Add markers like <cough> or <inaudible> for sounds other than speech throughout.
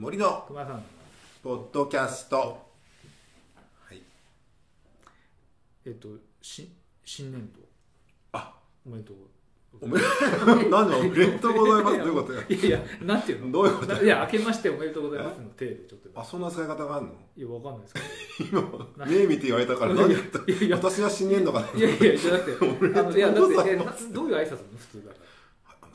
森の熊さん。ポッドキャスト。はい。えっとし新年度。あ。おめでとうおめで <laughs> 何でおめでとうございます？どういうことよ？いやいやなんていうの？どういうことないや明けましておめでとうございますの手でちょっと。あそんな使い方があるの？いやわかんないです。けど今目見て言われたから何いやいやいや私は新年度かな？いやいやじゃなくていやだって <laughs> どういう挨拶なの？普通だか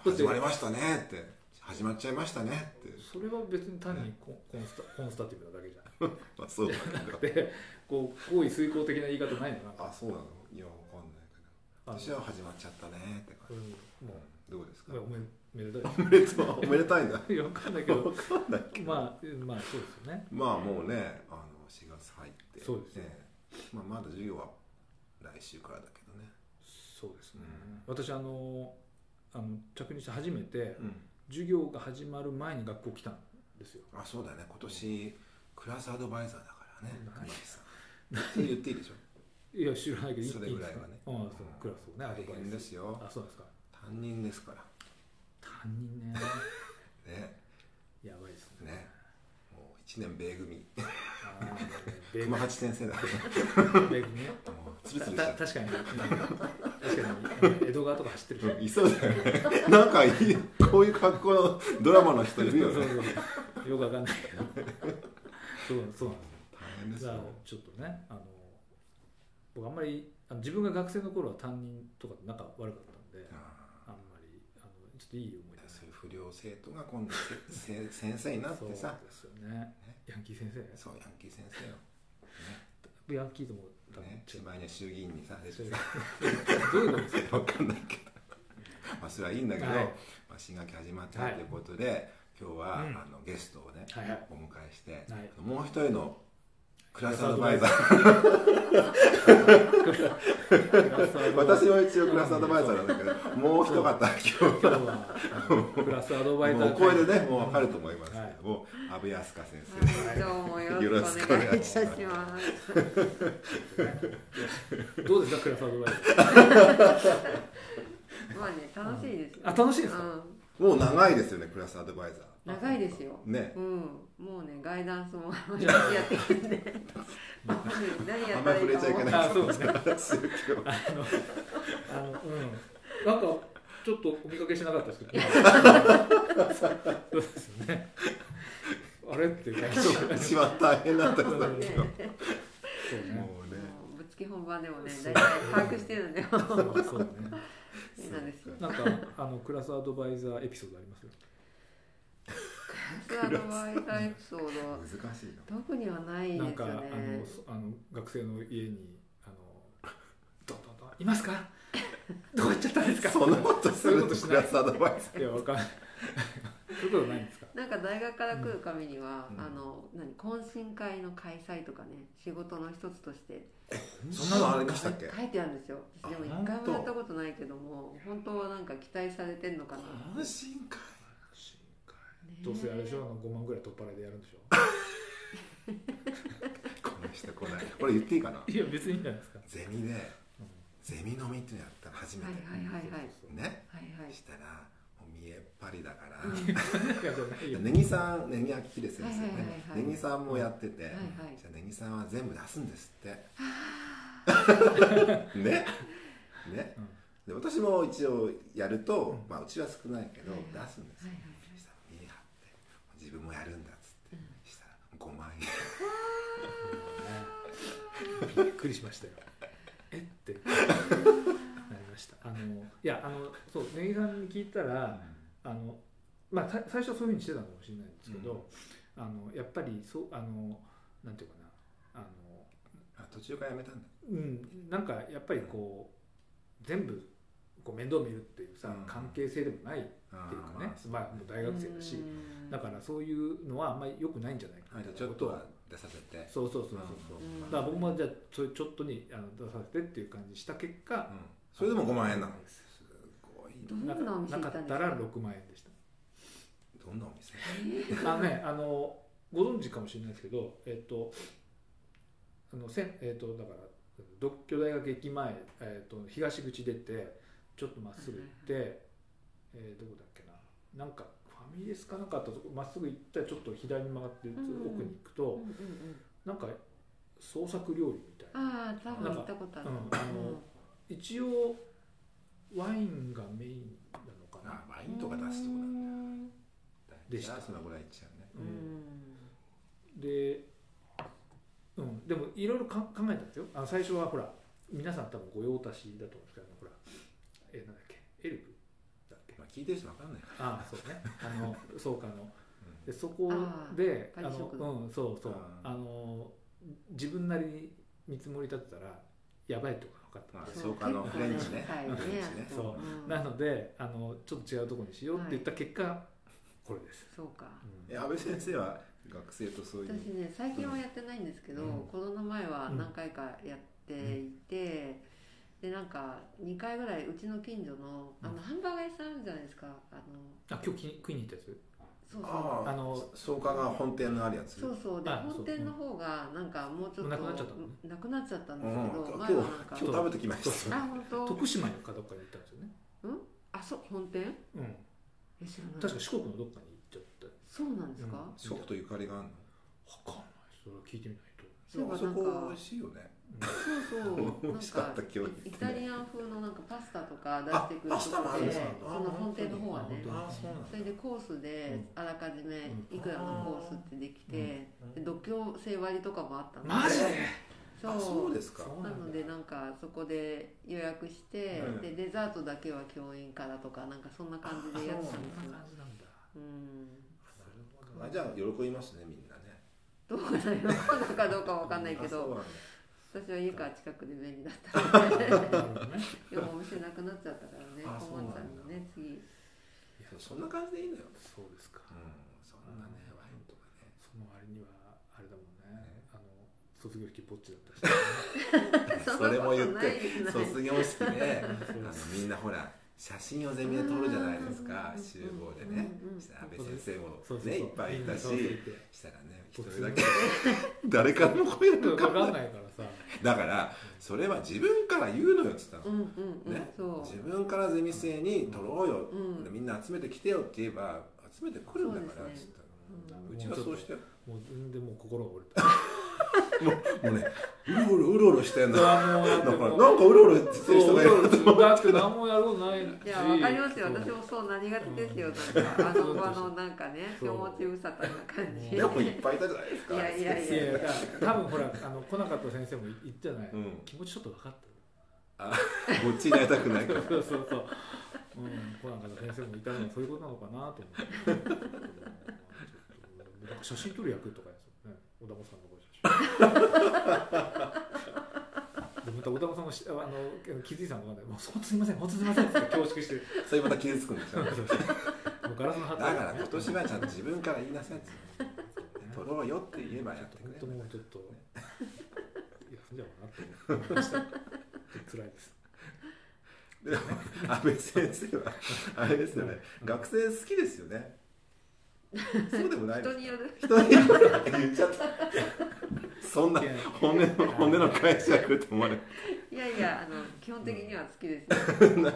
ら。始まりましたねって始まっちゃいましたねって。それは別に単にコンスタコンスタティブなだけじゃん <laughs> まあそう。だけどでこう行為遂行的な言い方ないの？なんか。あそうなの。いやわかんないけど。あ私は始まっちゃったねって感うんじもどうですか？うおめめでたい。おめでとう。おめでたいんだ。<laughs> いやわかんないけど。わかんないけど。まあまあそうですよね。まあもうねあの4月入って。そうですね。まあまだ授業は来週からだけどね。そうですね、私あのあの着任して初めてうん授業が始まる前に学校来たんですよ。あそうだよね。今年クラスアドバイザーだからね。何熊木さん。それ言っていいでしょ？<laughs> いや知らないけどそれぐらいはね。ああそうクラスをねアド大バイス変ですよ。あそうですか？担任ですから。担任ね。<laughs> ね。やばいですね。ね。もう1年 <laughs> 米組。熊八先生だ米軍ね。もうツルツルした確かに確かに江戸川とか走ってるたいそうだよね。なんかいいこういう格好のドラマの人いるよね。そうそうそう。よくわかんないけど。そうそうなんです大変ですちょっとねあの僕あんまりあの自分が学生の頃は担任とかと仲悪かったんでああんまりあのちょっといい思い出。ーそういう不良生徒が今度せせ先生になってさ。そうですよね。ヤンキー先生。そうヤンキー先生よ。ヤンキーとも多分ね、違うしまいには衆議院にさ出てさどういうことですか？<laughs> わかんないけど。まあそれはいいんだけど、はい。まあ、新学期始まったということで、今日は、うん。あのゲストをね、はいはい。お迎えして、はい。もう一人のクラスアドバイザー。<laughs> 私も一応クラスアドバイザーなんだけどもう一方今日今日はクラスアドバイザーもうこれでねもう分かると思います。けはども、阿部安香先生。はい、どうもよろしくお願いいたします。どうですかクラスアドバイザー。<laughs> まあね、楽しいですよ。あ楽しいですかうもう長いですよねクラスアドバイザん、長いですよ。ーね。うん、もうね、ガイダンスも毎日やってるんで。何やったらいいかも。あそうですね。あのあのうん。なんかちょっとお見かけしなかったですけどそうですよね。あれっていう感じ一番大変だった人だうんけどそうね。もうねぶっつけ本番でもね、大体把握してるんで。そうそうね。<laughs> なんですよ。なんかあのクラスアドバイザーエピソードあります？クラスアドバイザーエピソード。難しいよ特にはないですよなんかあのあの学生の家にあのどんどんどんいますか？<laughs> どこ行っちゃったんですか？そんなことするとクラスアドバイザいやわかんない。そういうことないんですか？なんか大学から来る紙には、うん。あの何懇親会の開催とかね仕事の一つとして。ーそんなのありましたっけ？書いてあるんですよ。あでも一回もやったことないけども本当はなんか期待されてんのかな、懇親会？ねどうせあれでしょ？あの5万ぐらい取っ払いでやるんでしょ？この人来ない。これ言っていいかな？いや別にいいんじゃないですか。ゼミでゼミ飲みっていうのやったの初めて、はいはいはいはい。ね？はいはい。したらもう見えっ張りだから、ネギさんネギ秋秀先生ね、はいはいネギさんもやってて、はいはい。じゃあネギさんは全部出すんですって。<laughs> ね？ね、で私も一応やると、まあうちは少ないけど、出すんですよ、はいはいそしたら見え張って自分もやるんだっつって、したら5万円。<laughs> びっくりしましたよ。え？って。なりました。あのいやあのそうネギさんに聞いたらあのまあさ最初はそういうふうにしてたのかもしれないんですけど、あのやっぱりそうあのなんていうかな。あのあ途中からやめたんだ。うん。なんかやっぱりこう全部こう面倒見るっていうさ、うん。関係性でもないってあいうかね。ー。まあもう大学生だし。うん。だからそういうのはあんまり良くないんじゃないか。まあ、みちょっとは出させて。そうそうそうそうそう、うん。だから僕もじゃあそういうちょっとにあの出させてっていう感じした結果、うん。それでも5万円なの？ですすごいどんななお店なかった行ったんですから6万円でした。どんなお店？あのねあのご存知かもしれないですけどえっ、とあのせんえっ、とだから独協大学駅前、えっと東口出てちょっとまっすぐ行って、えーどこだっけな？なんかファミレスかなんかあったとこまっすぐ行ったらちょっと左に曲がってうんうん。奥に行くと、うんうんうん。なんか創作料理みたいな。ああ多分行ったことある。うんあの一応ワインがメインなのかな？あワインとか出すとこなんだ。でした。そのぐらいいっちゃうね。うん。で、うん、でもいろいろか考えたんですよ。あの最初はほら皆さん多分御用達だと思うんですけどほらえなんだっけ？エルブ？聞いてる人わかんない。かああそうね。あの <laughs> 創価の。らでそこであのうんそうそう。あの自分なりに見積もり立てたらやばいとこが分かった。んであそうかあのフレンチね。はいフレンチね。そう。うんなのであのちょっと違うところにしようって言った結果、これです、そうか。うん。え安倍先生は学生とそういう。私ね最近はやってないんですけど、うん。コロナ前は何回かやっていて、でなんか2回ぐらいうちの近所のあの、うん。ハンバーガー屋さんあるじゃないですか。あのあ今日食いに行ったやつ？そうそう。あああの創価が本店のあるやつ。そうそう。であそう。本店の方がなんかもうちょっとなくなっちゃったの？ねなくなっちゃったんでうんすけど、今日前はなんか今日食べてきました。あ本当？徳島かどっかに行ったんですよね、あそう本店？うん、え知らない。確か四国のどっかに行っちゃった。そうなんですか、うん。四国とゆかりがあるの？分かんない。それは聞いてみないと、そういえばあそこなんか美味しいよねそうそう。<laughs> 美味しかった今日。イタリアン風のなんかパスタとか出あしてくるパスタもあるんでその本店の方はね。それでコースであらかじめうん。いくらのコースってできて、うん。で度胸制割りとかもあったのマジで？そう。あそうですか。なのでなんかそこで予約して、うん。でデザートだけは教員からとかなんかそんな感じでやってたんですよ。そんな感じなんだ。うん。なるほど。あじゃあ喜びますねみんなね。どうかな喜んだかどうかわかんないけど。あそうなんだ私は家から近くで便利だったので。<laughs> でもお店なくなっちゃったからねあ困っちゃうのね次。いやそんな感じでいいのよ。そうですか。うんそんなねワインとかね。その割にはあれだもんね。あの卒業式ぼっちだったし、<laughs> そんそれも言って卒業式であそうのみんなほら写真をゼミで撮るじゃないですか。うん。集合でね。うんうんしたら安倍先生もそうそうそう。ねいっぱいいたし。したらね一人だけ。誰からも声が分かんかかんないからさ。だからそれは自分から言うのよっつったの。うんうんうん、ね。そう。自分からゼミ生に撮ろうよ、うん。でみんな集めてきてよって言えば集めてくるんだからっつったの、うちはそうしてよ。もう全然もう心が折れたもうねうろうろうろうろしてんのなんもうかなんかうろうろしてる人がいる。だって何もやることないしいやわかりますよ。私もそうなりがちですよ。なんかあの場のなんかね気持ちうさたな感じでもいっぱいいたじゃないですか。いやいやいいやいや多分ほらあの来なかった先生も言ったじゃない、うん。気持ちちょっと分かった。あこっちになりたくない。からそうそうそう、うん、来なかった先生もいたのはそういうことなのかなと思って。<laughs> なんか写真撮る役とかやつね。小田本さんのまた小田本さんもしあの気づいたのかな？いもう本当すみません本当すみませんって恐縮してそれまた傷つくんでしょもうガラスのハッだから今年はちゃんと自分から言いなさいって撮ろうよって言えばやってく本れ当もうちょっと休んじゃおうかなって思いました辛いですでも安倍先生はあれですよね学生好きですよねそうでもない人による人による言っちゃったそんないや本音の本音の解釈と思われいやいやあの基本的には好きです <laughs> よは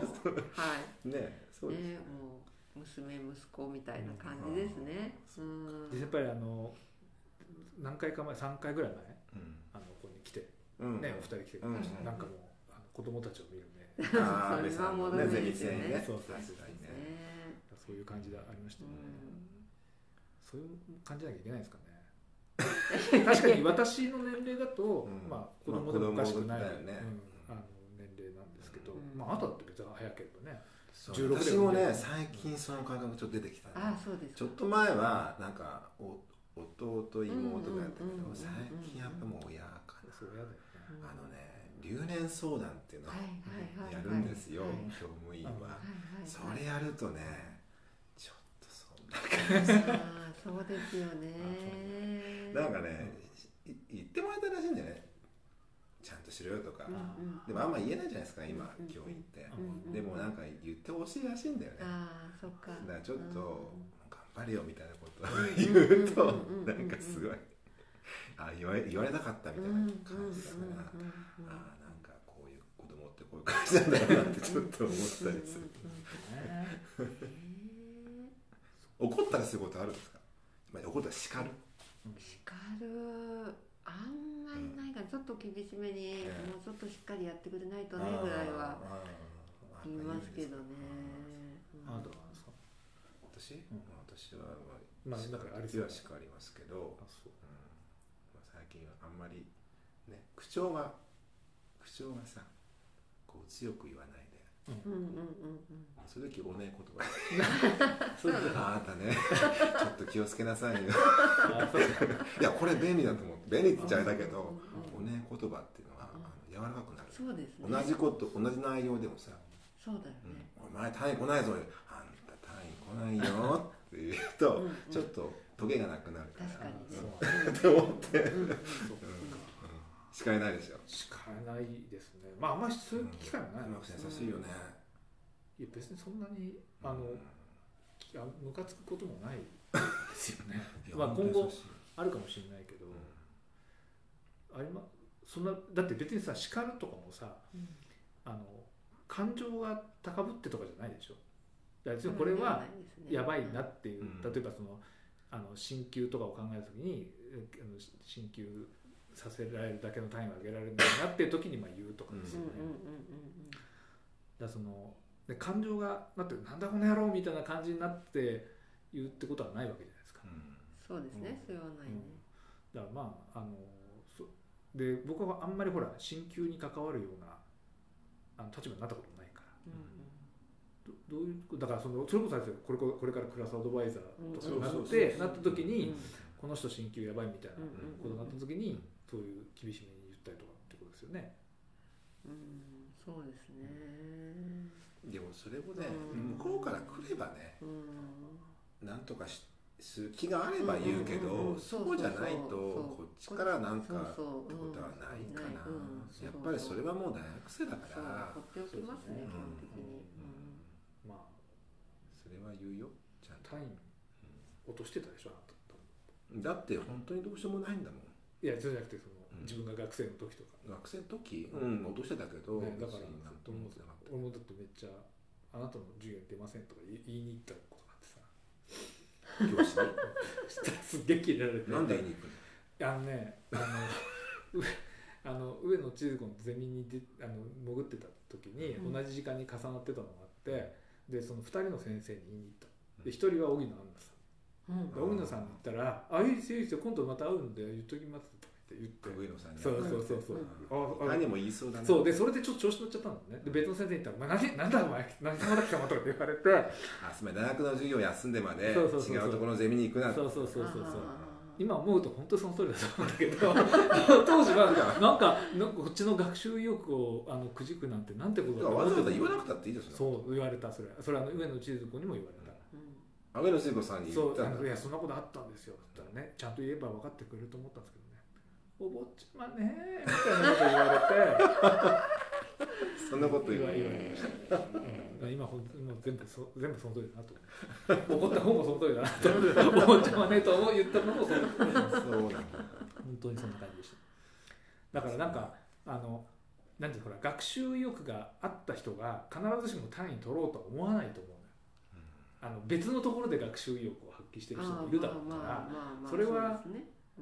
い。ねそうです。ねもう娘息子みたいな感じですね。うん。でやっぱりあの何回か前3回ぐらい前うん。あのここに来てうん。ねお二人来てくれました、うん。なんかもうあの子供たちを見るね <laughs> あー安倍さんのねゼミ生にね。そうそう確かにねね。そういう感じでありましたね、ん。そういう感じなきゃいけないですかね <laughs> 確かに私の年齢だと、うん。まあ子供でもおかしくない、まあ子供だよね。うん、あの年齢なんですけど、うん。まああなただって別に早ければねそう16私もね最近その感覚ちょっと出てきたね。あそうです。ちょっと前はなんかお弟妹がやったけうんうんうんうんど最近やっぱもう親かな。あのね留年相談っていうのをはいはいはいはい。やるんですよはい。教務員は。はいはいはい。それやるとねそうですよね。なんかねい言ってもらいたいらしいんだよね。ちゃんとしろよとか。でもあんま言えないじゃないですか今うん教員って。でもなんか言ってほしいらしいんだよね。ああそっか。だからちょっと頑張れよみたいなことをうん言うとなんかすごいあ言われ言われなかったみたいな感じだからあーなんかこういう子供ってこういう感じなんだろうなってちょっと思ったりする <laughs> 怒ったりすることあるんですか？まあ怒ったら叱る。叱る。あんまりないからちょっと厳しめに、ええ。もうちょっとしっかりやってくれないとねぐらいは言いますけどね。あなたですか私、うん。私はまあ叱なんかありりそうは叱りますけど、あそう。うん。まあ、最近はあんまりね口調が口調がさこう強く言わない。でうんうんうんうん。そういう時おねえ言葉。<laughs> そうですねあなたねちょっと気をつけなさいよ。<laughs> いやこれ便利だと思う。便利って言っちゃあれだけどうんおねえ言葉っていうのは、あの柔らかくなる。そうですね。同じこと同じ内容でもさ。そうだようん。ね、お前単位来ないぞあんた単位来ないよって言うと、うんうんちょっとトゲがなくなるから。確かにね。そうって思って。うん。うんそう叱れないでしょ叱らないですね。まああんまりそういう機会もないマックス優しいよね。いや別にそんなにあのうんムカつくこともないですよね。まあ今後あるかもしれないけど、うん。ありまそんなだって別にさ叱るとかもさうん。あの感情が高ぶってとかじゃないでしょ。だから別にこれはやばいなっていう、うん。例えばそのあの進級とかを考えた時にえあの進級させられるだけの単位を上げられないなっていう時にまあ言うとかですよね、うんうんうんうんだからそので感情がだってなんだこの野郎みたいな感じになって言うってことはないわけじゃないですか、うん。そうですね、うん。それはないね、だからまああのそで僕はあんまりほら進級に関わるようなあの立場になったことないから。うんどどういうだからそのそれこそこれこれからクラスアドバイザーとかになうんってなった時うん。にこの人進級やばいみたいなうんことになった時にそういう厳しめに言ったりとかってことですよね。うんそうですね。でもそれもねうん。向こうから来ればねうん。なんとかしする気があれば言うけどそうじゃないとこっちからなんかってことはないかなうん。やっぱりそれはもう大学生だから。放っておきますねうん。基本的に。まあそれは言うよちゃんと。単位落としてたでしょあなた。だって本当にどうしようもないんだもんいやそうじゃなくてそのうん。自分が学生の時とか、学生の時？うん。落としてたけどね、だからとも思ってなかった俺もだってめっちゃ「あなたの授業に出ません」とか言い言いに行ったことがあってさ。教師？にそしたらすっげえキレられて。なんで言いに行くの？あのねあの上 <laughs> あの上野千鶴子のゼミにであの潜ってた時にうん。同じ時間に重なってたのがあってでその2人の先生に言いに行った。でうん。1人は荻野アンナさんうん。野さんに言ったら「あいいですよいいですよ今度また会うんで言っときます」とか言って言って。上野さんにそうそうそうそう。うん。ああ何も言いそうだねそう。でそれでちょっと調子乗っちゃったんだよね。で別の先生に言ったら「お前何なんだお前何様だ貴様」とかって言われて。あつまり大学の授業休んでまでそうそうそうそう。違うところのゼミに行くなそうそうそうそうそう。今思うと本当にその通りだと思うんだけど。<laughs> 当時はなんかなんかこっちの学習意欲をあのくじくなんてなんてことだとわざわざて言わなくたっていいですよ。そう言われたそれそれはあの上野千鶴子にも言われた、うん上野聖子さんに言そうったんだあのいやそんなことあったんですよ。って言ったらねちゃんと言えば分かってくれると思ったんですけどね。お坊ちゃまねみたいなこと言われて。そんなこと言われました、うん、今ほんもう全部そ全部その通りだなと。怒った方もその通りだなと。お坊ちゃまねと言ったのもその通りだそうなんだ本当にそんな感じでした。だからなんかあのなんていうのほら学習意欲があった人が必ずしも単位取ろうとは思わないと思うあの別のところで学習意欲を発揮してる人もいるだろうからそれは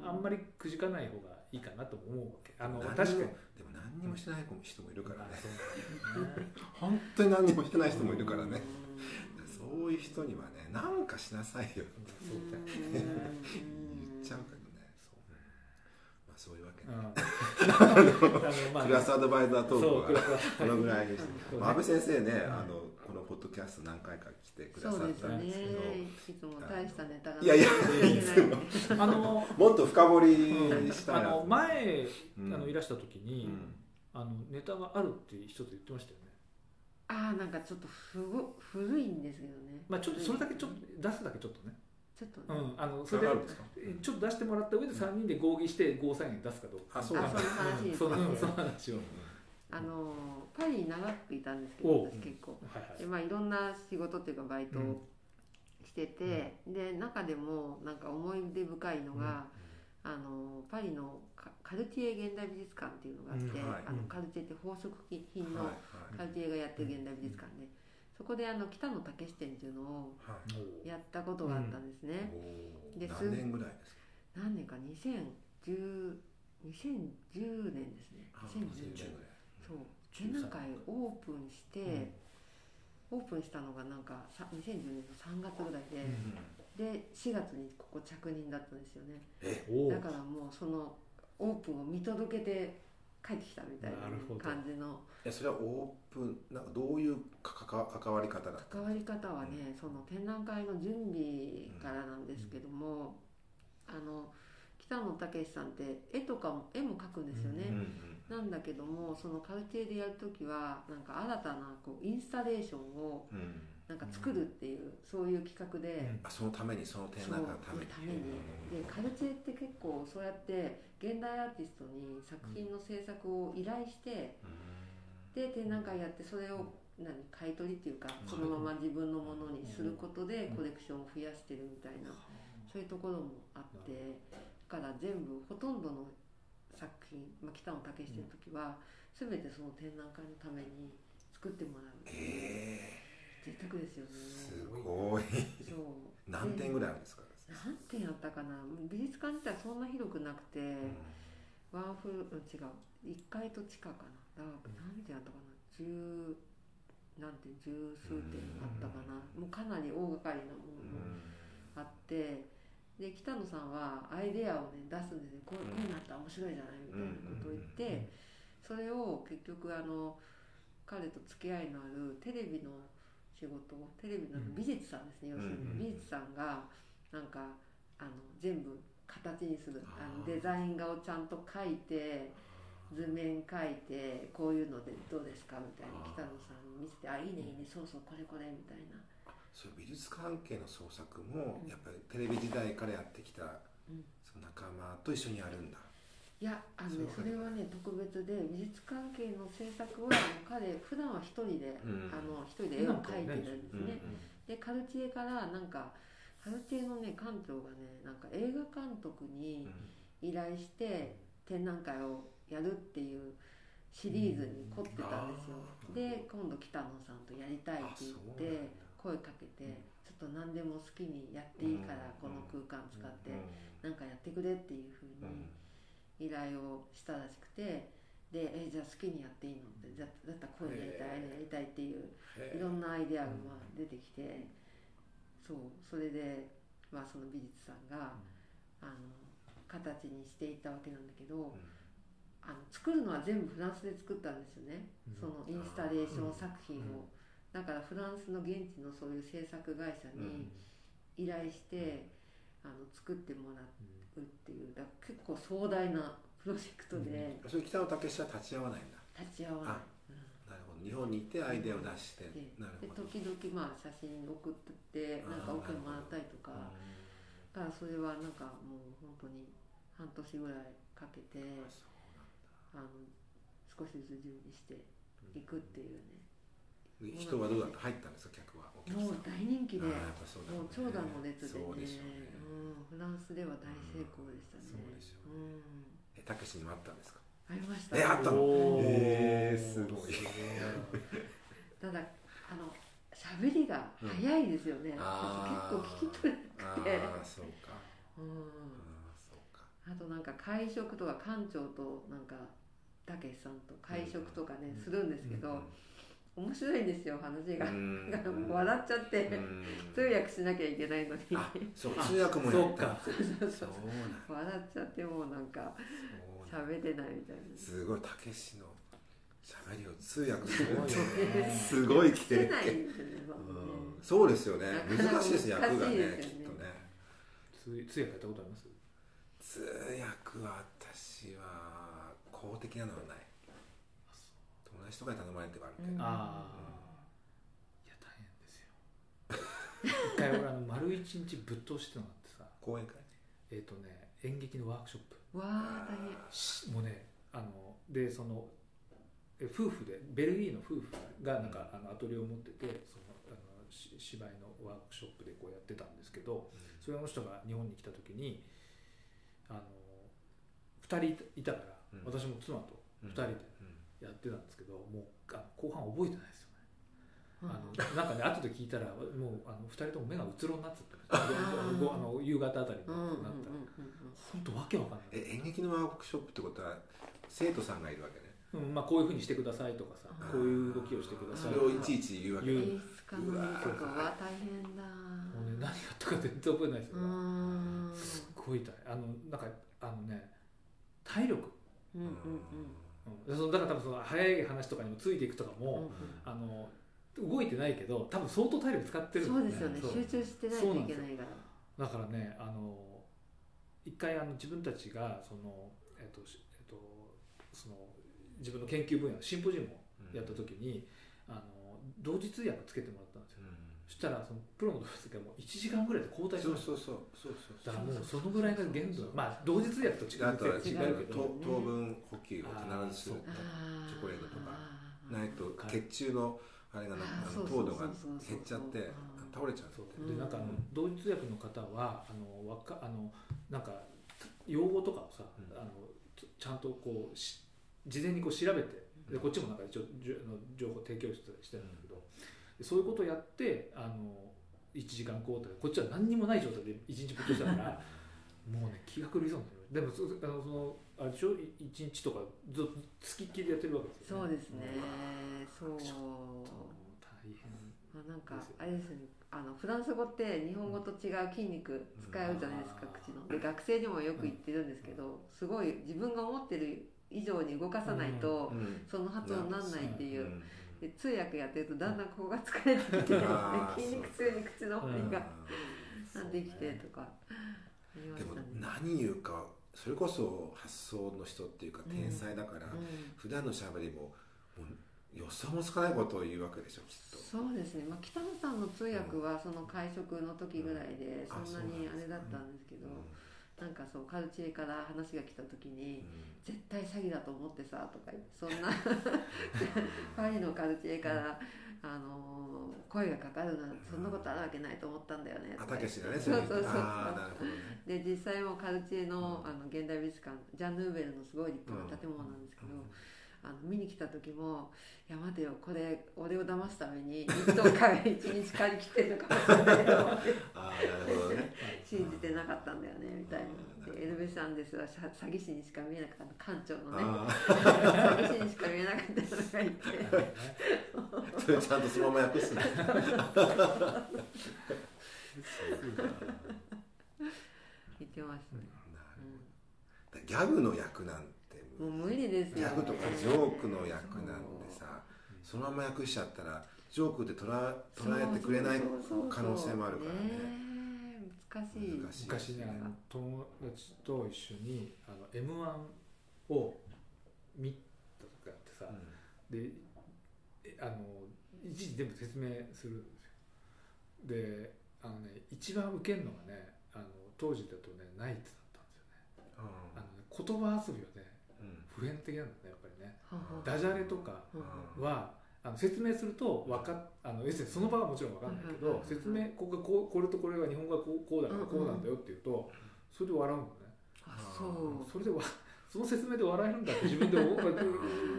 あんまりくじかない方がいいかなと思うわけ。あの確かに。でも何にもしてない人もいるからね。<laughs> 本当に何にもしてない人もいるからね。うん。そういう人にはねなんかしなさいよそうだようん。言っちゃうけどね。まあそういうわけう <laughs> ね。クラスアドバイザートークはスこのぐらいにして。安倍先生ねうんあのこのポッドキャスト何回か来てくださっそうですねたんですけどいつも大したネタがいやいやあの <laughs> もっと深掘りしたいなあの前うん。あのいらした時に、うん。あのネタがあるって一つ言ってましたよね。ああなんかちょっとふご古いんですけどね。まあちょっとそれだけちょっと出すだけちょっとね。ちょっとね。うん。あのそれでちょっと出してもらった上で3人で合議してゴーサイン出すかどうか。あそうなんその話ですそううん。その話をあのパリに長くいたんですけど私結構。はいはい。でまあいろんな仕事っていうかバイトをしてて、で中でもなんか思い出深いのが、あのパリのカカルティエ現代美術館っていうのがあって、うん。はい。あのカルティエって宝飾品のカルティエがやってる現代美術館で、そこであの北野武展っていうのをはい。やったことがあったんですね、です何年ぐらいですか？何年か？2010 2010年ですね。あ2010 2010年そう。展覧会オープンして、オープンしたのがなんかさ2010年の3月ぐらいで、うんで4月にここ着任だったんですよね。だからもうそのオープンを見届けて帰ってきたみたいな感じの。えそれはオープンなんかどういうかかか関わり方だった関わり方はね、その展覧会の準備からなんですけども、あの北野武さんって絵とかも絵も描くんですよね、うんうんなんだけどもそのカルティエでやる時はなんか新たなこうインスタレーションをうん。なんか作るっていう、そういう企画で、あそのためにその展覧会のために。そうに。でカルチェって結構そうやって現代アーティストに作品の制作を依頼して、で展覧会やってそれを何買い取りっていうかうん。そのまま自分のものにすることでうん。コレクションを増やしてるみたいなそういうところもあってだから全部ほとんどの作品、まあ、北野武してる時は全てその展覧会のために作ってもらう。え。贅沢ですよー、すねごい。そう。何点ぐらいあるんですか、何点あったかな？美術館自体そんな広くなくて、ワンフルうん違う。1階と地下かな。だから何点あったかな？十何点？十数点あったかな、もうかなり大掛かりなものもあってで北野さんはアイデアをね出すんですよ。こうこういうのあったら面白いじゃないみたいなことを言って、それを結局あの彼と付き合いのあるテレビの仕事テレビの美術さんですね、要するうんに美術さんがなんかあの全部形にする。あのデザイン画をちゃんと描いて図面描いてこういうのでどうですかみたいな。あー。北野さんに見せて「あいいねいいねそうそうこれこれ」みたいなそう美術関係の創作もうん。やっぱりテレビ時代からやってきた、うん。その仲間と一緒にやるんだ。いやあのねそれはね特別で美術関係の制作は彼普段は一人で、うん。あの一人で絵を描いてるんですね、うんでカルティエからなんかカルティエのね館長がねなんか映画監督に依頼して展覧会をやるっていうシリーズに凝ってたんですよ、うん。で今度北野さんとやりたいって言って声かけて、ちょっと何でも好きにやっていいから、この空間使って、なんかやってくれっていうふうに依頼をしたらしくてでえじゃあ好きにやっていいのってだったらこういうのやりたいやりたいっていういろんなアイデアがまあ出てきて、そうそれで、まあ、その美術さんが、あの形にしていったわけなんだけど、あの作るのは全部フランスで作ったんですよね、うん。そのインスタレーション作品を、だからフランスの現地のそういう制作会社に依頼して、あの作ってもらうっていうだ結構壮大なプロジェクトで。それ北野武は立ち会わないんだ。立ち会わない。うんなるほど。日本にいてアイデアを出して、でなるでほど。時々まあ写真送ってなんか OK もらったりとか。だからそれはなんかもう本当に半年ぐらいかけてあの少しずつ準備していくっていうねで人はどうだった入ったんですか客はお客さん。もう大人気で。あーやっぱそうだもう長蛇の列でね。そうでしょうね。うん、フランスでは大成功でしたね。そうでしょうん。えたけしにもあったんですか？ありました。えあったの？えーすごい。ただあの喋りが早いですよね、あー。結構聞き取れなくて。ああそうか。うん。ああそうか。あとなんか会食とか館長となんかたけしさんと会食とかね、うん。するんですけど、面白いんですよ話が、<laughs> 笑っちゃって、うん。通訳しなきゃいけないのに。あそう通訳もやった。そうそうそうなん笑っちゃってもうなんか喋れないみたいな。すごいたけしの喋りを通訳するすごいよね。すごい経して。ない験ですよね、まあね。うん。そうですよね。難しいです役がねねきっとね。通通訳やったことあります？通訳は私は公的なのはない友達とかに頼まれてはあるけ。ど、うん。ああいや大変ですよ。一回俺あの丸一日ぶっ通してのがあってさ。講演会？えっ、とね演劇のワークショップ。わあ大変。しもうねあのでそのえ夫婦でベルギーの夫婦がなんかあのアトリエを持っててそのあのし芝居のワークショップでこうやってたんですけどそれの人が日本に来た時にあの2人いたから、うん。私も妻とうん2人で。うんやってたんですけどもうあ後半覚えてないですよね。うん。あのなんかね後で聞いたらもうあの2人とも目がうつろになっちゃったあの夕方あたりになった。らうん本当わけわかんない、え演劇のワークショップってことは生徒さんがいるわけね。うんまあ、こういうふうにしてくださいとかさこういう動きをしてくださいそれをいちいち言うわけ言う演出家の身とかは大変だ。もうね、何やったか全然覚えないですうよ、ん。すっごい痛いあのなんかあのね体力、うんうん。うん、そのだから多分その早い話とかにもついていくとかうんうん。も、あの動いてないけど多分相当体力使ってるんそうですよね。そう。集中してないといけないから。だからねあの一回あの自分たちがその、えっとしえっと、その自分の研究分野のシンポジウムをやった時に、あの同時通訳つけてもらそしたらそのプロの同時通訳がもう1時間ぐらいで交代しそうそうそうそうそう。だからもうそのぐらいが限度。まあ同時通訳と違うあとは違うけど糖糖分補給を必ずするチョコレートとかないと血中のあれがなあの糖度が減っちゃって倒れちゃう。でなんかあの同時通訳の方はあのわかあのなんか用語とかをさ、うん。あのちゃんとこうし事前にこう調べてでこっちもなんか一応じゅあの情報提供してしてるんだけど、でそういうことをやってあの1時間交代。こっちは何にもない状態で1日ぶっ通したから <laughs> もうね気が狂いそうでもそあのそのあれでしょ？1日とかずっとつきっきりでやってるわけですよね。そうですね。そう。大変まあなんかあれですよね。あのフランス語って日本語と違う筋肉使うじゃないですかうん。口の。で学生にもよく言ってるんですけどすごい自分が思ってる以上に動かさないとうん。その発音にならないっていう。うんで通訳やってるとだんだんここが疲れてきて <laughs> 筋肉痛に口の張りがうんできてとかありまでも。何言うかそれこそ発想の人っていうか天才だから、うん。普段のしゃべりももう予想もつかないことを言うわけでしょきっと。そうですね、まあ、北野さんの通訳はその会食の時ぐらいでうん。そんなにあれだったんですけど、なんかそうカルチェから話が来た時に「絶対詐欺だと思ってさ」とかそんな <laughs> パリのカルチェから、あのー声がかかるなんてそんなことあるわけないと思ったんだよねとあか言って。たけしがねそうそうそうああなるほどね。で実際もカルチェのうん。あの現代美術館ジャン・ヌーベルのすごい立派な建物なんですけど、あの見に来た時も「いや待てよこれ俺を騙すために一等間一日借り切ってるのかもしれない」と思って。<laughs> <laughs> 信じてなかったんだよねみたいな。でエルベス・アンデスはさ詐欺師にしか見えなかった。館長のね。あ <laughs> 詐欺師にしか見えなかったのがいて。あそれちゃんとそのまま訳すんだ言ってましたね、ギャグの役なんて。うん、もう無理ですよギャグとかジョークの役なんてさそのまま訳しちゃったらジョークで捉え捉えてくれない可能性もあるからね。ね難しい。難しい昔ね友達と一緒にあの m 1を見た時があってさ、でえあの一時全部説明するんですよ。であのね一番ウケるのがねあの当時だとねナイツだあのね言葉遊びはね普遍的なんだねやっぱりね。ははダジャレとかうんはあの説明するとわかっあの要するにその場はもちろん分かんないけうんど説明ここがこうこれとこれが日本語がこうこうだからこうなんだよって言うとそれで笑うのね。あそう。それでわその説明で笑えるんだって自分で思うん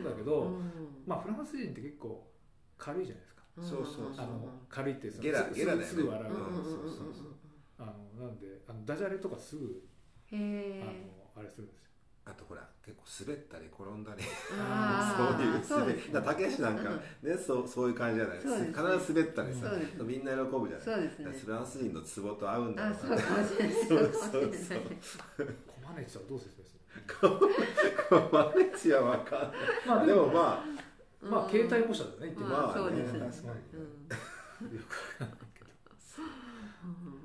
だけど、うん。まあフランス人って結構軽いじゃないですか。そうそうそう。あの軽いってさゲラすゲラだよね。すぐ笑う、そうそうそうあのなんであのダジャレとかすぐへあえのあれするんですよ。あとほら結構滑ったり転んだり。そういう滑り。たけしなんかねそうそういう感じじゃないそうですね。必ず滑ったりさそうみんな喜ぶじゃない。そうですからフランス人のツボと合うんだろあそううなそうかもしれない。<laughs> コマネチはどう説明するマネチは分かんない。まあでもでもままあ携帯模写だよね言ってみればまあそうですね。確かにうん。よくわかんないけど。うん。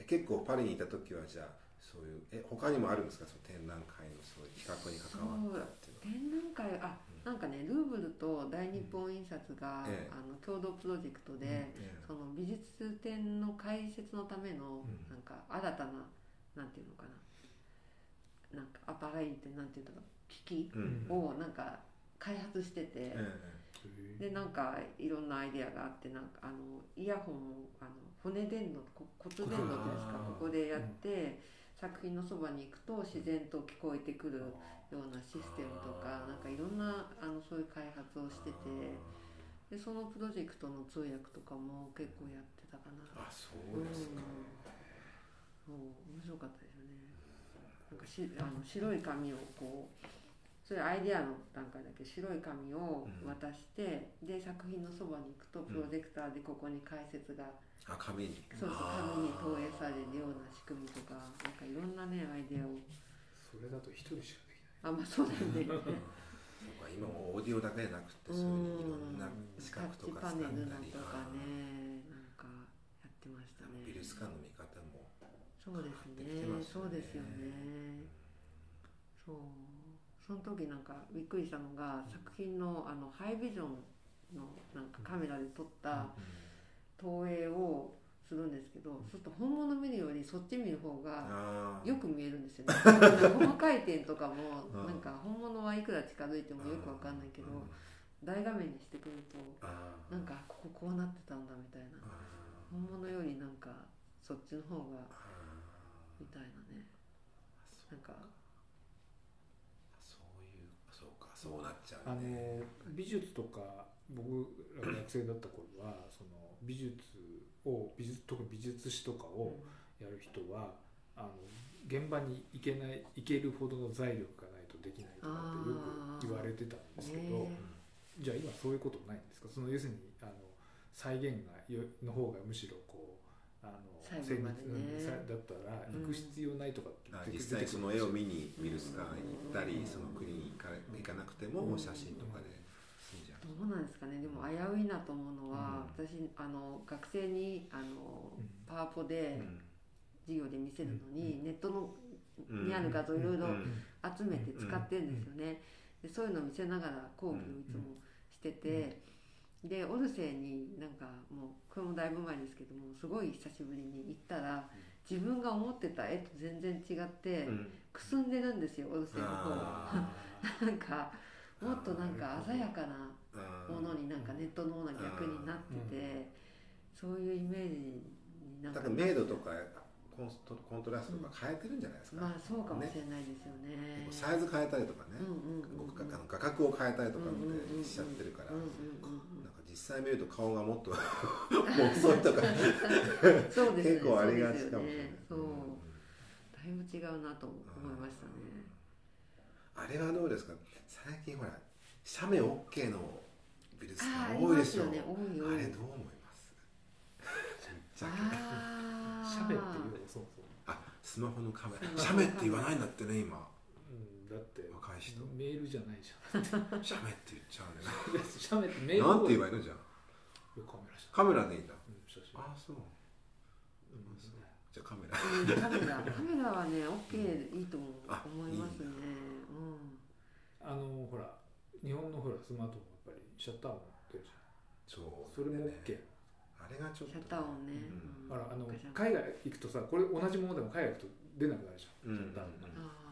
あ結構パリにいた時はじゃあそういうえ他にもあるんですか？その展覧会のそういう企画に関わったっていうの展覧会あなんかねルーブルと大日本印刷が、ええ。あの共同プロジェクトで、えその美術展の開設のための、うん。なんか新たななんていうのかな。なんかアパライってなんていうんだろう。機器をなんか開発してて、えでなんかいろんなアイデアがあってなんかあのイヤホンをあの骨伝導こ骨伝導ですか？ここでやって、作品のそばに行くと自然と聞こえてくるようなシステムとかなんかいろんなあのそういう開発をしててでそのプロジェクトの通訳とかも結構やってたかな。あそうですか、うん、面白かったですよね。なんかしあの白い紙をこうそれアイデアの段階だけ？白い紙を渡して、で作品のそばに行くとプロジェクターでここに解説が、あ紙に。そうそう紙に投影されるような仕組みとかなんかいろんなねアイデアを。それだと一人しかできない。あまあそうだよね。そうか今もオーディオだけじゃなくてそういういろんな視タッ覚とチか使ったパネルのりとかねなんかやってましたね。美術館の見方もそうですね。ね。そうですよね。そう。その時なんかびっくりしたのが作品のあのハイビジョンのなんかカメラで撮った投影をするんですけどそうすると本物見るよりそっち見る方がああよく見えるんですよね。<laughs> 細かい点とかもうん。なんか本物はいくら近づいてもよくわかんないけど大画面にしてくるとなんかこここうなってたんだみたいな。あ本物よりなんかそっちの方がみたいなね。ーなんか。そういうそうかそうなっちゃあのうね美術とか僕らが学生だった頃はその美術を美術特に美術史とかをやる人はあの現場に行けない行けるほどの財力がないとできないとかってよく言われてたんですけど、ねじゃあ今そういうことないんですか？その要するにあの再現がよの方がむしろこうあの最後までね。精密うんさだったら行く必要ないとかってあ出て実際その絵を見に美術館うん行ったりその国に行か行かなくても写真とかでどうなんですかね。でも危ういなと思うのは、私あの学生にあのうん。パワポでうん。授業で見せるのに、ネットのうん。にある画像いろいろうん。集めて使ってるんですよね、でそういうのを見せながら講義をいつもしてて、でオルセイになんかもうこれもだいぶ前ですけどもすごい久しぶりに行ったら自分が思ってた絵と全然違って、うん。くすんでるんですよオルセイの方あ <laughs> なんかもっとなんか鮮やかなものになんかネットの方が逆になってて、そういうイメージになんかだから明度とかコンストコントラストとか変えてるんじゃないですか、まあそうかもしれないですよね。サイズ変えたりとかね、画角を変えたりとかしちゃってるから、なんか実際見ると顔がもっと <laughs> 細いとか。そうですね。<laughs> 結構ありがちかもしれない。そうだいぶ違うなと思いましたねあれはどうですか？最近ほら写メ OK の美術館多いですしょよね。あれどう思います？写メっていうのがそうそう、あスマホのカメラ。写メって言わないんだってね今。うん、だって若い人。メールじゃないじゃん。写メって言っちゃうね。写メってメールなんて言えばばいいのじゃんカメラ写カメラでいいんだ。うん写真。ああそう。うんそうじゃあカメラ。うんカメラ。カメラはね OK でいいと思う。あ思いますね。うんあのほら日本のほらスマートフォンやっぱりシャッター音出るじゃそうん。それも OK、あれがちょっとシャッター音ね。うん。あらあの海外行くとさこれ同じものでも海外行くと出なくなるじゃん、うん。シャッター音あ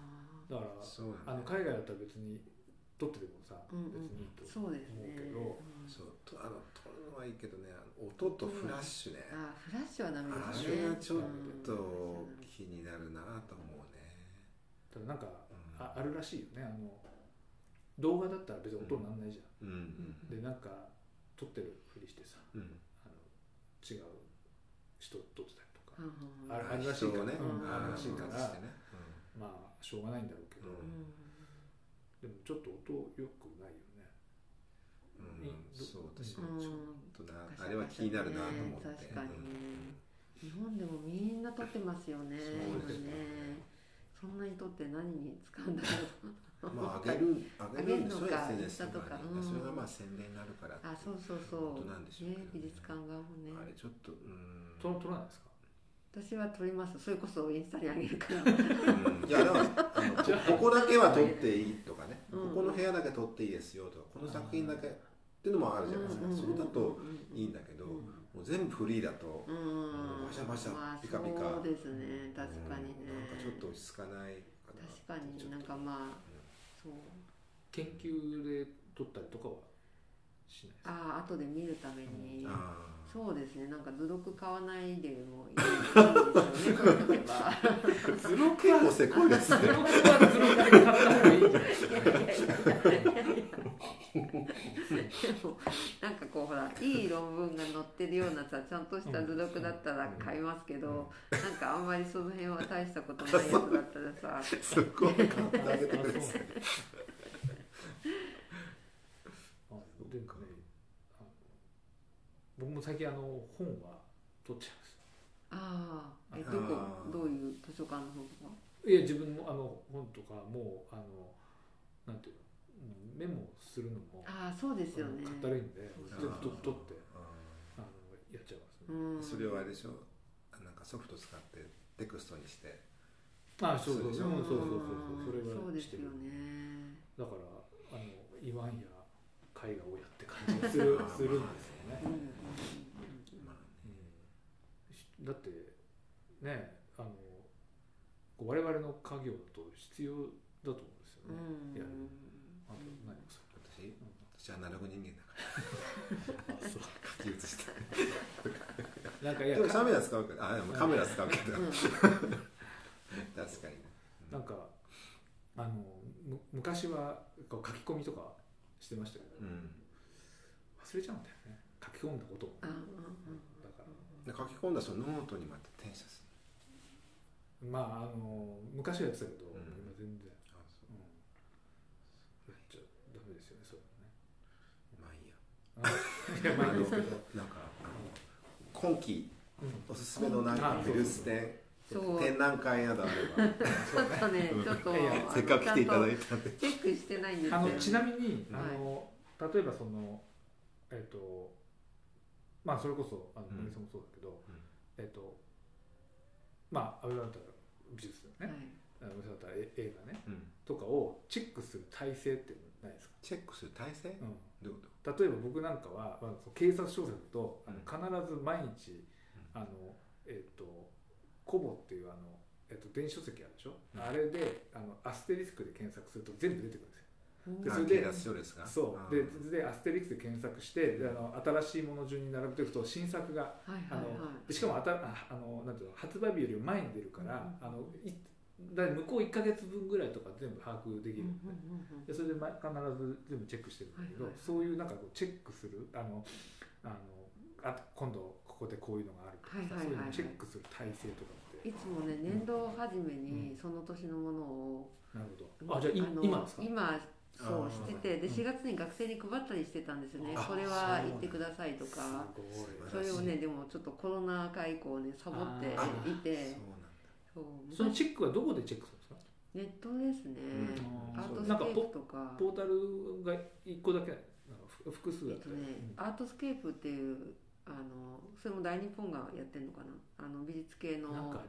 だからそうあの海外だったら別に撮っててもさ、うんうん別にいいとーそうですね思うけど。うんそうとあの撮るのはいいけどね音とフラッシュね。あフラッシュはダメあですねれがちょっうん。と気になるなと思うね。ただなんかうん。ああるらしいよね。あの動画だったら別に音にならないじゃん、うんでなんか撮ってるふりしてさうん。うんあの違う人撮ってたりとか、うんうんあるあるらしいから、ね。うんうん。あるらしいから、ね。まあしょうがないんだろうけど、うでもちょっと音良くないよね。うん。うんそう私うん。もちょっとなあれは気になるなと思って。確かに。ね日本でもみんな撮ってますよねそうです今ね。そんなに撮って何に使うんだろう。うんまあ上げる <laughs> 上げるんでしょ上げるのか。SNS とかうん。それがまあ宣伝になるからあそうそうそう。ことなんでしょうけどね。美術館側もね。あれちょっとうん。撮撮らないですか？私は撮ります。それこそインスタに上げるから。うん。<laughs> いやだからあのここだけは撮っていいとかね、うん。ここの部屋だけ撮っていいですよとかこの作品だけっていうのもあるじゃないですか、それだといいんだけど、うん。もう全部フリーだと、うん。うんバシャバシャまあピカピカ。そうですね。確かにね。うん。なんかちょっと落ち着かないかな。確かになんかまあそう。研究で撮ったりとかはしないですか？ああ後で見るために。あそうですね。なんか図録買わないでもいいですよね。<laughs> 図録結構せこいですね。図録は図録で買った方がいい <laughs> でもなんかこうほいい論文が載ってるようなさちゃんとした図録だったら買いますけど、なんかあんまりその辺は大したことないやつだったらさそこは買ってあげてくださいあでもねあの僕も最近あの本は取っちゃいますあ <laughs> あえあどこどういう図書館の方とか？いや自分もあの本とかもうあのなんていうの？うんメモするのもああそうですよね。かったるいん。で全部と取ってああのやっちゃいますうね、ん。それをあれでしょ？なんかソフト使ってテクストにして。あそうそうそう。そうそうそうそうそれはそうですよしてる。ねだからあの言わんや絵画をやって感じがするするんですよね。うんだってねあのこう我々の家業と必要だと思うんですようん。ね、やるうんあと何かそ私れ、私アナログ人間だから。<laughs> あそう。書き写してなんかいやでもカメラ使うけどあでもカメラ使うけど。うん。<laughs> 確かに。ねなんかあのむ昔はこう書き込みとかしてましたけど。うん。忘れちゃうんだよね。書き込んだこともあうんだから。で書き込んだそのノートにまた転写すまああの昔はやってたけど、うん今全然、るあそうん、やっちゃダメですよねそういううまあいいやのねあいやまあいいですけど、なんか今期、おすすめのなんかあ美術展展覧会などあればちょっとねちょっとせっかく来ていただいたんでチェックしてないんですよあのちなみに、うんあの例えばそのえっ、ーとまあそれこそあのうん小木さんもそうだけど、うんえっ、ーとまあ安倍だったら美術だよはいね、あのだったら映画ねうん。とかをチェックする体制っていうのないですか、チェックする体制？うん、どういうこ例えば僕なんかは、まあ、その警察小説だとあのうん必ず毎日、あのえっ、とコボっていうあの、えっと電子書籍あるでしょ、うん。あれであのアステリスクで検索すると全部出てくるんですよ。でそれでそう。ででアステリスクで検索してであの新しいもの順に並べていくと新作がはいあのはいはい。でしかもあたああのなんていうの発売日よりも前に出るから、うん。あのいだ向こう1か月分ぐらいとか全部把握できる、うんうんうんうん。でそれで毎必ず全部チェックしてるんだけど、そういうなんかこうチェックするあのあのあ今度ここでこういうのがあるとかさ、はいはいはいはい。そういうのをチェックする体制とかって。いつもね年度初めにその年のものをなるほど。あじゃあ今ですか？今そうしててでうん。4月に学生に配ったりしてたんですよね。あこれは言ってくださいとか。それをねでもちょっとコロナ禍以降ねサボっていてそのチェックはどこでチェックするんですか？ネットですね。うん。アートなんかスケープとか。ポータルが1個だけ複数だった。り、えっとね artscape っていうあのそれも大日本がやってるのかな？あの美術系の。なんか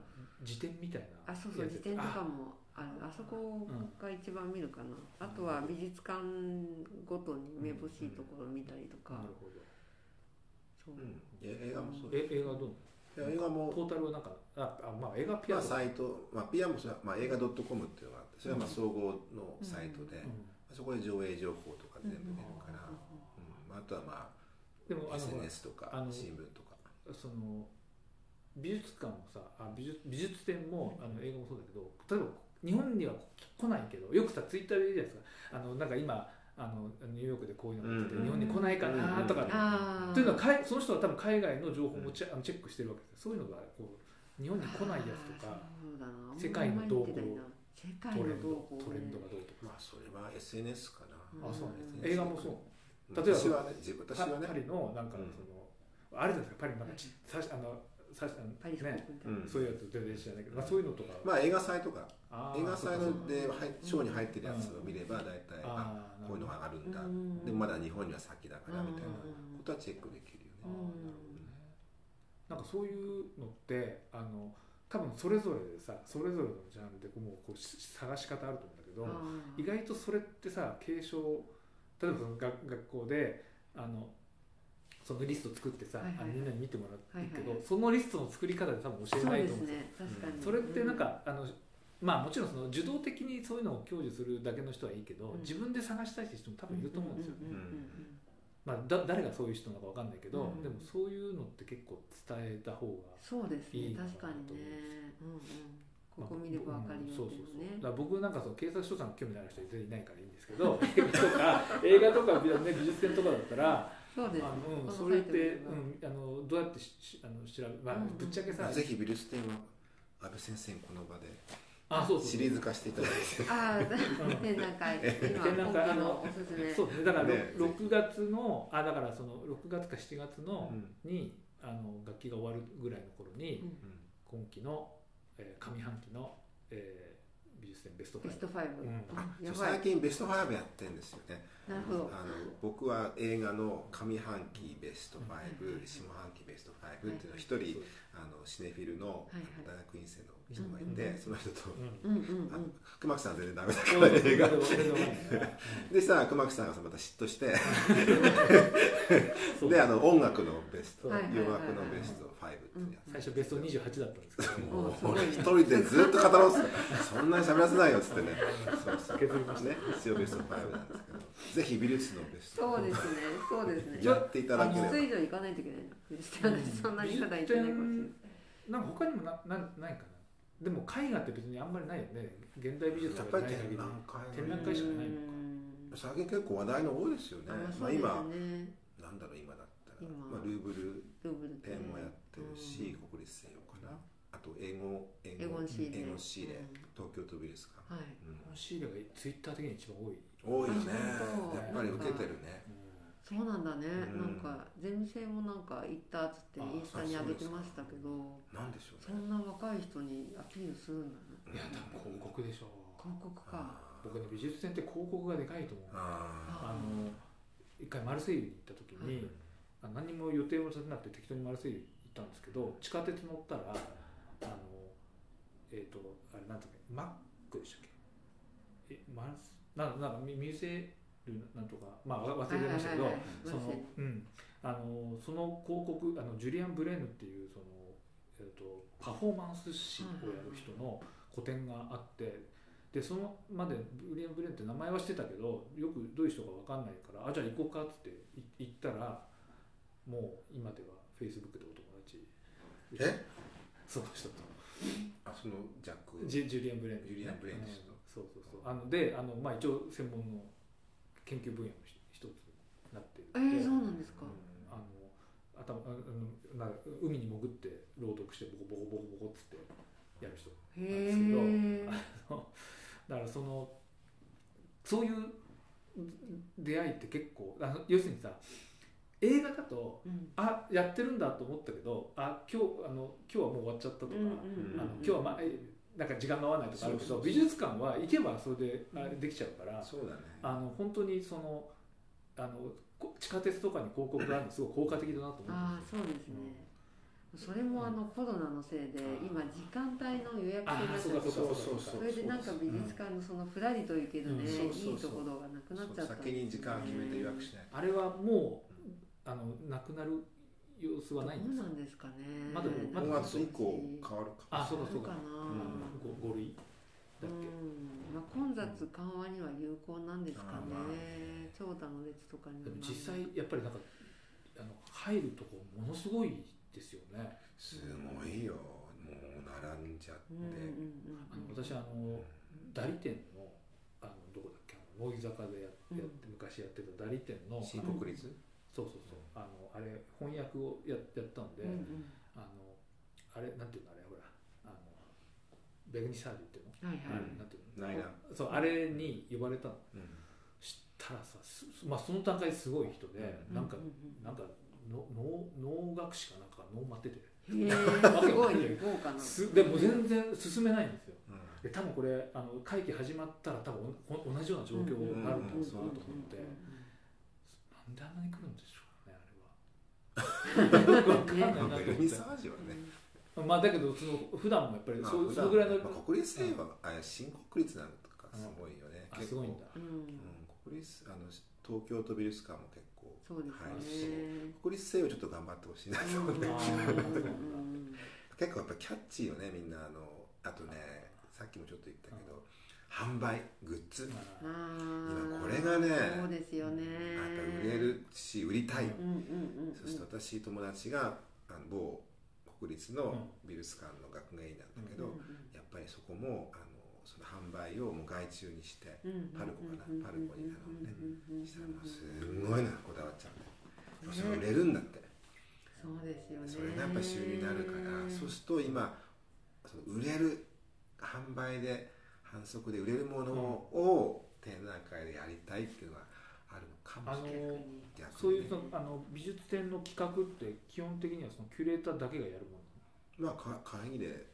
辞典みたいな。あそうそう辞典とかもあ。る。あそこが一番見るかな、あとは美術館ごとにめぼしいところ見たりとか、あなるほど。そう、うん。え映画もそうえ映画どう？いや映画も。ポータルはなんかああまあ映画ピアノまあサイトまあピアもそれはまあ映画 .com っていうのがあってそれはまあ総合のサイトでうん。そこで上映情報とか全部出るからうん。うん。まああとはまあでも SNS とか新聞とか。その美術館もさあ美術美術展もあの映画もそうだけど例えば日本には来ないけどよくさツイッターで言うじゃないですか。あのなんか今あのニューヨークでこういうのが出てて、うん。日本に来ないかなとか、というのは海その人は多分海外の情報もチェ,、あのチェックしてるわけです。よそういうのがこう日本に来ないやつとか世界の動向トレンドトレンドがどうとか、まあそれは SNS かな。うんあそう。なん。ですうん映画もそう。例えば私はね自分私はね。パリのなんかうん。その、あるじゃないですかパリのなん。かちさしあのね。そういうやつ全然知らないけど、まあ、そういうのとか、まあ映画祭とか。映画祭ので入賞に入ってるやつを見れば大体。ああまだ日本には先だからみたいなうんことはチェックできるよあね。ーなるほどねなんかそういうのってあの多分それぞれでさそれぞれのジャンルでもうこうし探し方あると思うんだけど、意外とそれってさ継承例えばその学学校であのそのリスト作ってさ、はいはいみんなに見てもらってるけど、はいはいはい。そのリストの作り方で多分教えないと思うんですよ。すね。確かに、それってなんか、あのまあもちろんその受動的にそういうのを享受するだけの人はいいけど、うん。自分で探したいって人も多分いると思うんですよ、うんうんうんまあ、だ誰がそういう人なのかわかんないけど、うん。でもそういうのって結構伝えた方がそうですね。確かにね。うんうん。ここ見ればわかるよそうっていうそうそう。僕なんかその警察署さん興味のある人全然いないからいいんですけど映画とか映画とか、ね、美術展とかだったらそうですあの、それって、うん、あのどうやってししあの調べ、まあうんうんぶっちゃけさ、ぜひ美術展は安倍先生にこの場であそうそうシリーズ化していただいて。展覧会今展覧会今期のおすすめ。そうですね。だからねろ6月のあだからその6月か7月の、うん。にあの楽器が終わるぐらいの頃に、うん。今期の、えー上半期の、えー美術展ベスト5ベスト5、うん。最い。近ベスト5やってるんですよね。なるほど。あの僕は映画の上半期ベスト5、下半期ベスト5っていうのを一人、あのシネフィルの大学院生の人がいうんて、その人と、うんうんうん。あのうん。熊木さんは全然ダメだから映画。でそれでわかん。ないねでしたら熊木さんがまた嫉妬してそう <laughs> であの音楽のベスト洋楽のベスト5っていうやつ。最初ベスト28だったんですけど。もう俺一人でずっと語ろうっつってそんなに喋らせないよっつってね。そうそう。削りました。ね一応ベスト5なんですけど。ぜひ美術のベスト。そうですね。そうですね。やっていただければ。3つ以上行かないといけないのそんなに普段行ってないかもしれないなんか他にもななないかな。でも絵画って別にあんまりないよね。現代美術とやっぱりかない限り展覧会。展覧会しかないのか。うん最近結構話題の多いですよね。あまあ今ね。なんだろう今だったら。今。まあルーブル。展もやってるし国立西洋かなあと英語英エゴンシーレ。英語シーレ。うん。東京都美術館。はい。うん。シーレがツイッター的に一番多い、多いよね。やっぱり受けてるねそうなんだね、うん。なんかゼミ生もなんか行ったっつってあインスタに上げてましたけどなんでしょうそねんな若い人にアピールするんだねいや多分広告でしょ広告か。あ僕ね美術展って広告がでかいと思う。ああの一回マルセイユに行った時に、あ何にも予定を立てなくて適当にマルセイユ行ったんですけど地下鉄乗ったらあのえっ、とあれなんだっけマックでしたっけ？えマルスなんなんかミミューゼルなんとかまあわ忘れてましたけど、はいはいはいそのうん。あのその広告あのジュリアン・ブレーヌっていうその、えー、とパフォーマンス師をやる人の個展があってでそのまでブリアン・ブレーヌって名前は知ってたけどよくどういう人か分かんないからあじゃあ行こうかっつってい行ったらもう今ではフェイスブックでお友達え？その人とあそのジャックジュジュリアン・ブレーヌ、ジュリアンブレーヌ氏うん。そうそうそう。あのであの、まあ、一応専門の研究分野の一一つになっているえー、そうなんですか、うん。あの頭ああのな海に潜って朗読してボコボコボコボコっつってやる人へえだからそのそういう出会いって結構あの要するにさ映画だとうん。あやってるんだと思ったけどあ今日あの今日はもう終わっちゃったとか、あの今日は、まなんか時間が合わないとかあるけそうそうそう。ど美術館は行けばそれであれできちゃうから、そうだね。あの本当にそのあのこ地下鉄とかに広告があるのすごい効果的だなと思ああってそうですね、それもあのコロナのせいで今時間帯の予約制になっちゃってそうそうそう。それでなんか美術館のそのふらりと行けるね、うん。そうそうそう。いいところがなくなっちゃった先に時間決めて予約しないあれはもうあのなくなる様子はないんですか？どうなんですかね。まだまだ。5月以降変わるかあそうかそうかかな、うん。ご5類だっけ、うん。まあ、混雑緩和には有効なんですかあまあね、長蛇の列とかにでも実際やっぱりなんかあの入るとこものすごいですよね。すごいよ。もう並んじゃって。うんうんうんあの私あの代理店のあのどこだっけ？乃木坂でややって昔やってた代理店の新国立？そうそうそう。あのあれ翻訳をややったんで、うんうん。あのあれなんていうのあれほらあのベグニサージっていうの、はいはい、あれなんていうの？ないな。そうあれに呼ばれたの。うん。知ったらさすまあその段階ですごい人で、うん。なんかううなんかの脳脳学士かなんか脳待って。て <laughs> すごい豪華な。すでも全然進めないんですよ。うん。で多分これあの会期始まったら多分お同じような状況になると思うなと思ってなんであんなに来るんでしょうねあれは。<laughs> わかんない。なと思ってベルニサージはねまあだけどその普段もやっぱりまあそのぐらいの、まあ国立西はあ新国立なのとかすごいよね。あ結構。すごいんだ。うん。うん国立あの東京都美術館も結構そうですはいね、国立西洋ちょっと頑張ってほしいなと思って。うん。あーうん。結構やっぱキャッチーよねみんなあのあとねさっきもちょっと言ったけど販売グッズ。今これがねそうですよね。やっぱ売れるし売りたい、うんうんうんうん。そして私友達があの某国立の美術館の学芸員なんだけど、うんうんやっぱりそこもあのその販売をもう外注にしてパルコかなパルコに頼んで。したらもうすごいなこだわっちゃうんでそれ売れるんだって。そうですよね。それがやっぱり収入になるからそうすると今その売れる販売で反則で売れるものを展覧会でやりたいっていうのがあるのかもしれない。逆にそういうそのあの美術展の企画って基本的にはそのキュレーターだけがやるものまあか会議で。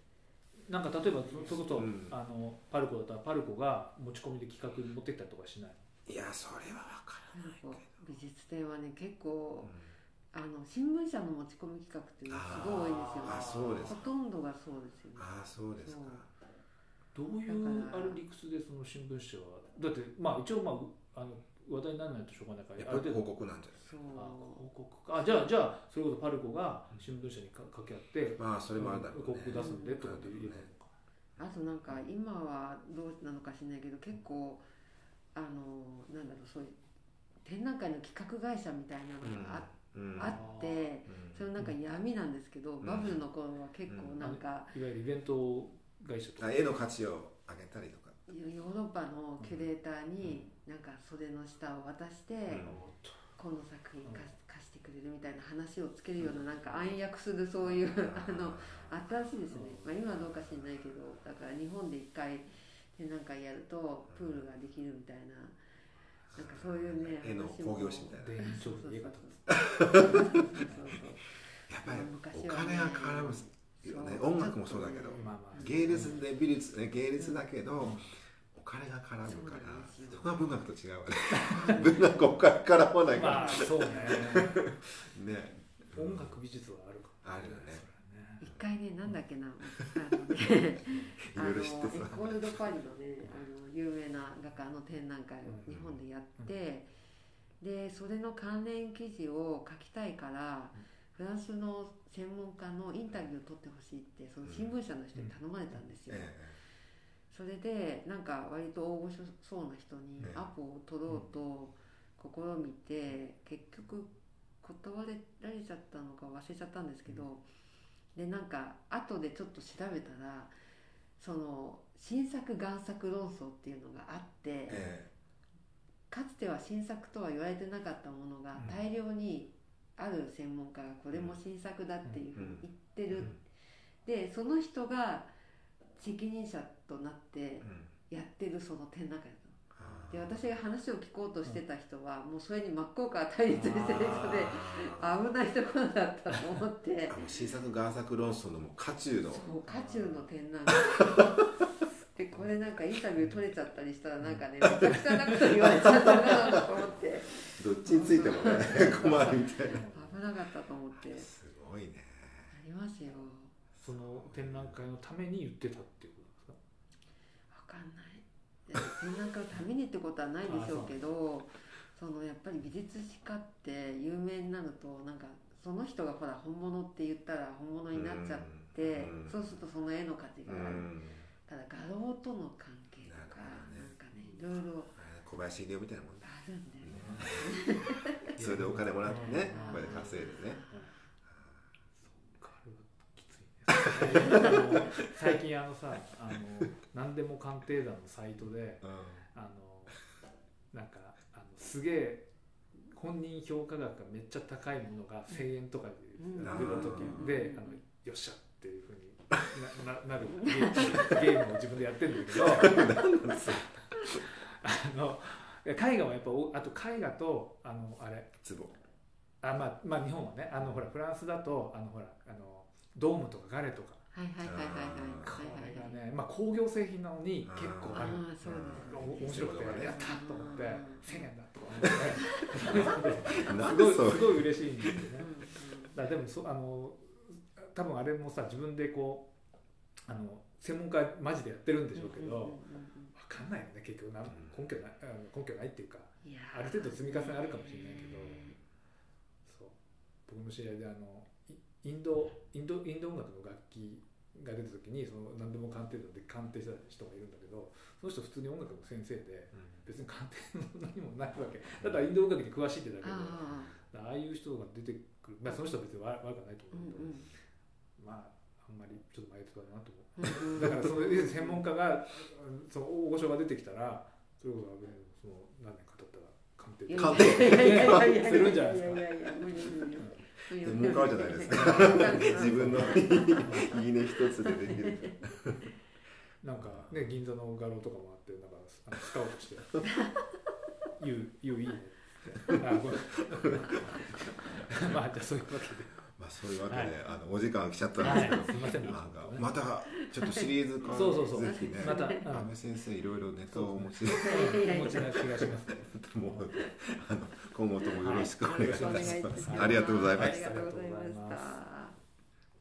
なんか例えばそそれこそ、うん。あのパルコだったらパルコが持ち込みで企画に持ってったりとかしない？いやそれは分からないけど、美術展はね結構うん。あの新聞社の持ち込み企画っていうのがすごい多いんですよ。ねあそうですか。ほとんどがそうですよね。ああそうですかどういうある理屈でその新聞社はだってまあ一応まああの話題にならないとしょうがないからやっぱり広告なんじゃないそう。あ広告か。あじゃあじゃあそれこそパルコが新聞社にか掛け合ってまあそれもあるだろうね。広告出すんでとかって言えばいいのか。あとなんか今はどうなのかしらないけど結構あのなんだろうそういう展覧会の企画会社みたいなのがあ,、うん。あってうん。それなんか闇なんですけど、ん。バブルの頃は結構なんか、いわゆるイベント会社とか。あ絵の価値を上げたりとか。ヨーロッパのキュレーターになんか袖の下を渡して、ん。この作品貸貸してくれるみたいな話をつけるようななんか暗躍するそういうあの新しいですね、まあ、今はどうか知らないけどだから日本で一回展覧会やるとプールができるみたいななんかそういうね絵の話も。興行師みたいな。田園調布の家方そうそうそうやっぱり昔はね。お金が絡むよねそう音楽もそうだけど。まあまあ。芸術で美術ね芸術だけどお金が絡むから。そこは文学と違うわね。<laughs> 文学お金絡まないから。まあそうね。<laughs> ね。音楽美術はあるかもあるよね。一回ねなんだっけな。あのねあのいろいろ知ってそう。エコール・ド・パリのねあの有名な画家の展覧会を日本でやって、でそれの関連記事を書きたいから、フランスの専門家のインタビューを取ってほしいってその新聞社の人に頼まれたんですよ、えそれでなんか割と大御所そうな人にええアポを取ろうと試みて結局断られちゃったのか忘れちゃったんですけど、でなんか後でちょっと調べたらその新作贋作論争っていうのがあって、え。かつては新作とは言われてなかったものがうん。大量にある専門家がこれも新作だっていうふうに言ってる、でその人が責任者となってやってるその展覧会だで私が話を聞こうとしてた人はもうそれに真っ向から対立してる人であ危ないところだったと思って。新作贋作論争のもう渦中の。そう渦中の展覧会。で <laughs> これなんかインタビュー取れちゃったりしたらなんかねめちゃくちゃなこと言われちゃったなと思って。どっちについてもね困るみたいな。危なかったと思って。あすごいね。りますよ。その展覧会のために言ってたっていうことですか？わかんない。で展覧会のためにってことはないでしょうけどそのやっぱり美術史家って有名になるとなんかその人がほら本物って言ったら本物になっちゃって、うん。そうするとその絵の価値うがある、んただ画廊との関係とかなんかねいろいろ小林秀夫みたいなもんねあるんだよね、<laughs> それでお金もらってねうんこれで稼いでね。そっかあれはきついね。あの最近あのさあの何でも鑑定団のサイトであのなんかあのすげえ本人評価額がめっちゃ高いものが1000円とかでうん出た時であのよっしゃっていうふうになななるゲームを自分でやってるんだけど。あの絵画はやっぱおあと絵画とあのあれ。ツボあまあまあ日本はねあのほらフランスだとあのほらあのドームとかガレとか。はいはいはいはいはいこはいはい。はいれがねまあ工業製品なのに結構ある。ああそうですお面白くてやったと思ってうん1000円だとか思って。<laughs> すごいすごい嬉しいんですよね。だでもそあの多分あれもさ自分でこうあの専門家マジでやってるんでしょうけど、んんうんうん分かんないよね結局なん。根拠ないあの根拠ないっていうかある程度積み重ねあるかもしれないけどねそう。僕の知り合いであのイインドインドインド音楽の楽器が出た時にその何でも鑑定団で鑑定した人がいるんだけどその人普通に音楽の先生で別に鑑定の何もないわけ。ただインド音楽に詳しいってだけであああいう人が出てくる、まあ、その人は別に悪悪くはないとあうん思うけど、うんまあああんまりちょっとマイルドだなと思う。<laughs> だからその専門家がうんその大御所が出てきたらそれこそねその何年か経ったら鑑定鑑定するんじゃないですか。いやいや専門家じゃないですか。自分のいいね一つでできる。<laughs> なんかね銀座の画廊とかもあってなんかあのスカウトして「言う言ういいね」って。あごめん。<laughs> まあじゃあそういうわけで。まあそういうわけで、はい。あのお時間来ちゃったんですけど、はい。すいません。なんかまたちょっとシリーズ化そうそうそう。ぜひね。またうん。安倍先生いろいろネタをお持ち。でお持ちな気がしますねもうあの今後ともよろしくお願いいたします、します。ありがとうございまあしたりがとうございました